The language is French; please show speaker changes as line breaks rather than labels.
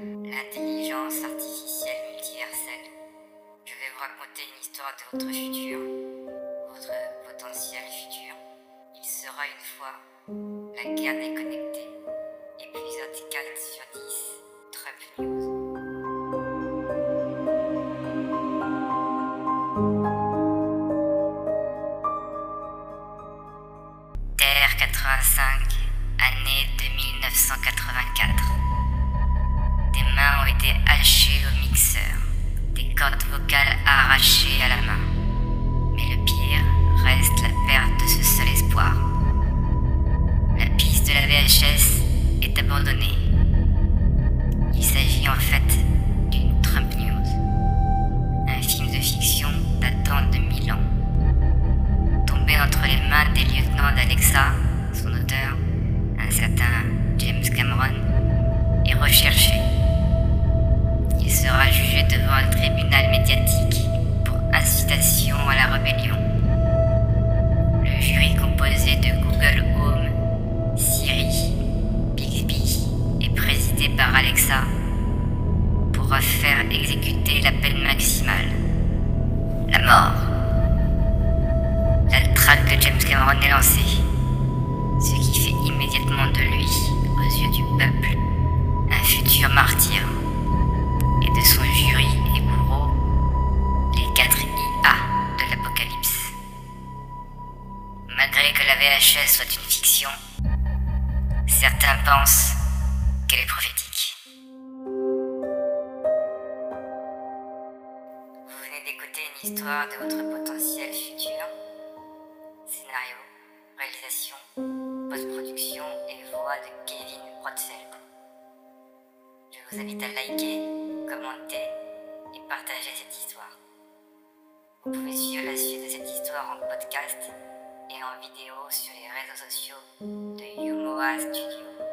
L'intelligence artificielle multiverselle. Je vais vous raconter une histoire de votre futur, votre potentiel futur. Il sera une fois la guerre déconnectée. Épisode 4 sur 10, Trump News. Terre 85, année 2900. Été hachées au mixeur, des cordes vocales arrachées à la main. Mais le pire reste la perte de ce seul espoir. La piste de la VHS est abandonnée. Il s'agit en fait d'une Trump News, un film de fiction datant de 1000 ans. Tombé entre les mains des lieutenants d'Alexa, Alexa pourra faire exécuter la peine maximale. La mort. La traque de James Cameron est lancée, ce qui fait immédiatement de lui, aux yeux du peuple, un futur martyr, et de son jury et bourreau, les quatre IA de l'apocalypse. Malgré que la VHS soit une fiction, certains pensent qu'elle est prophétique. Venez d'écouter une histoire de votre potentiel futur. Scénario, réalisation, post-production et voix de Kevin Rothfeld. Je vous invite à liker, commenter et partager cette histoire. Vous pouvez suivre la suite de cette histoire en podcast et en vidéo sur les réseaux sociaux de Yumoa Studio,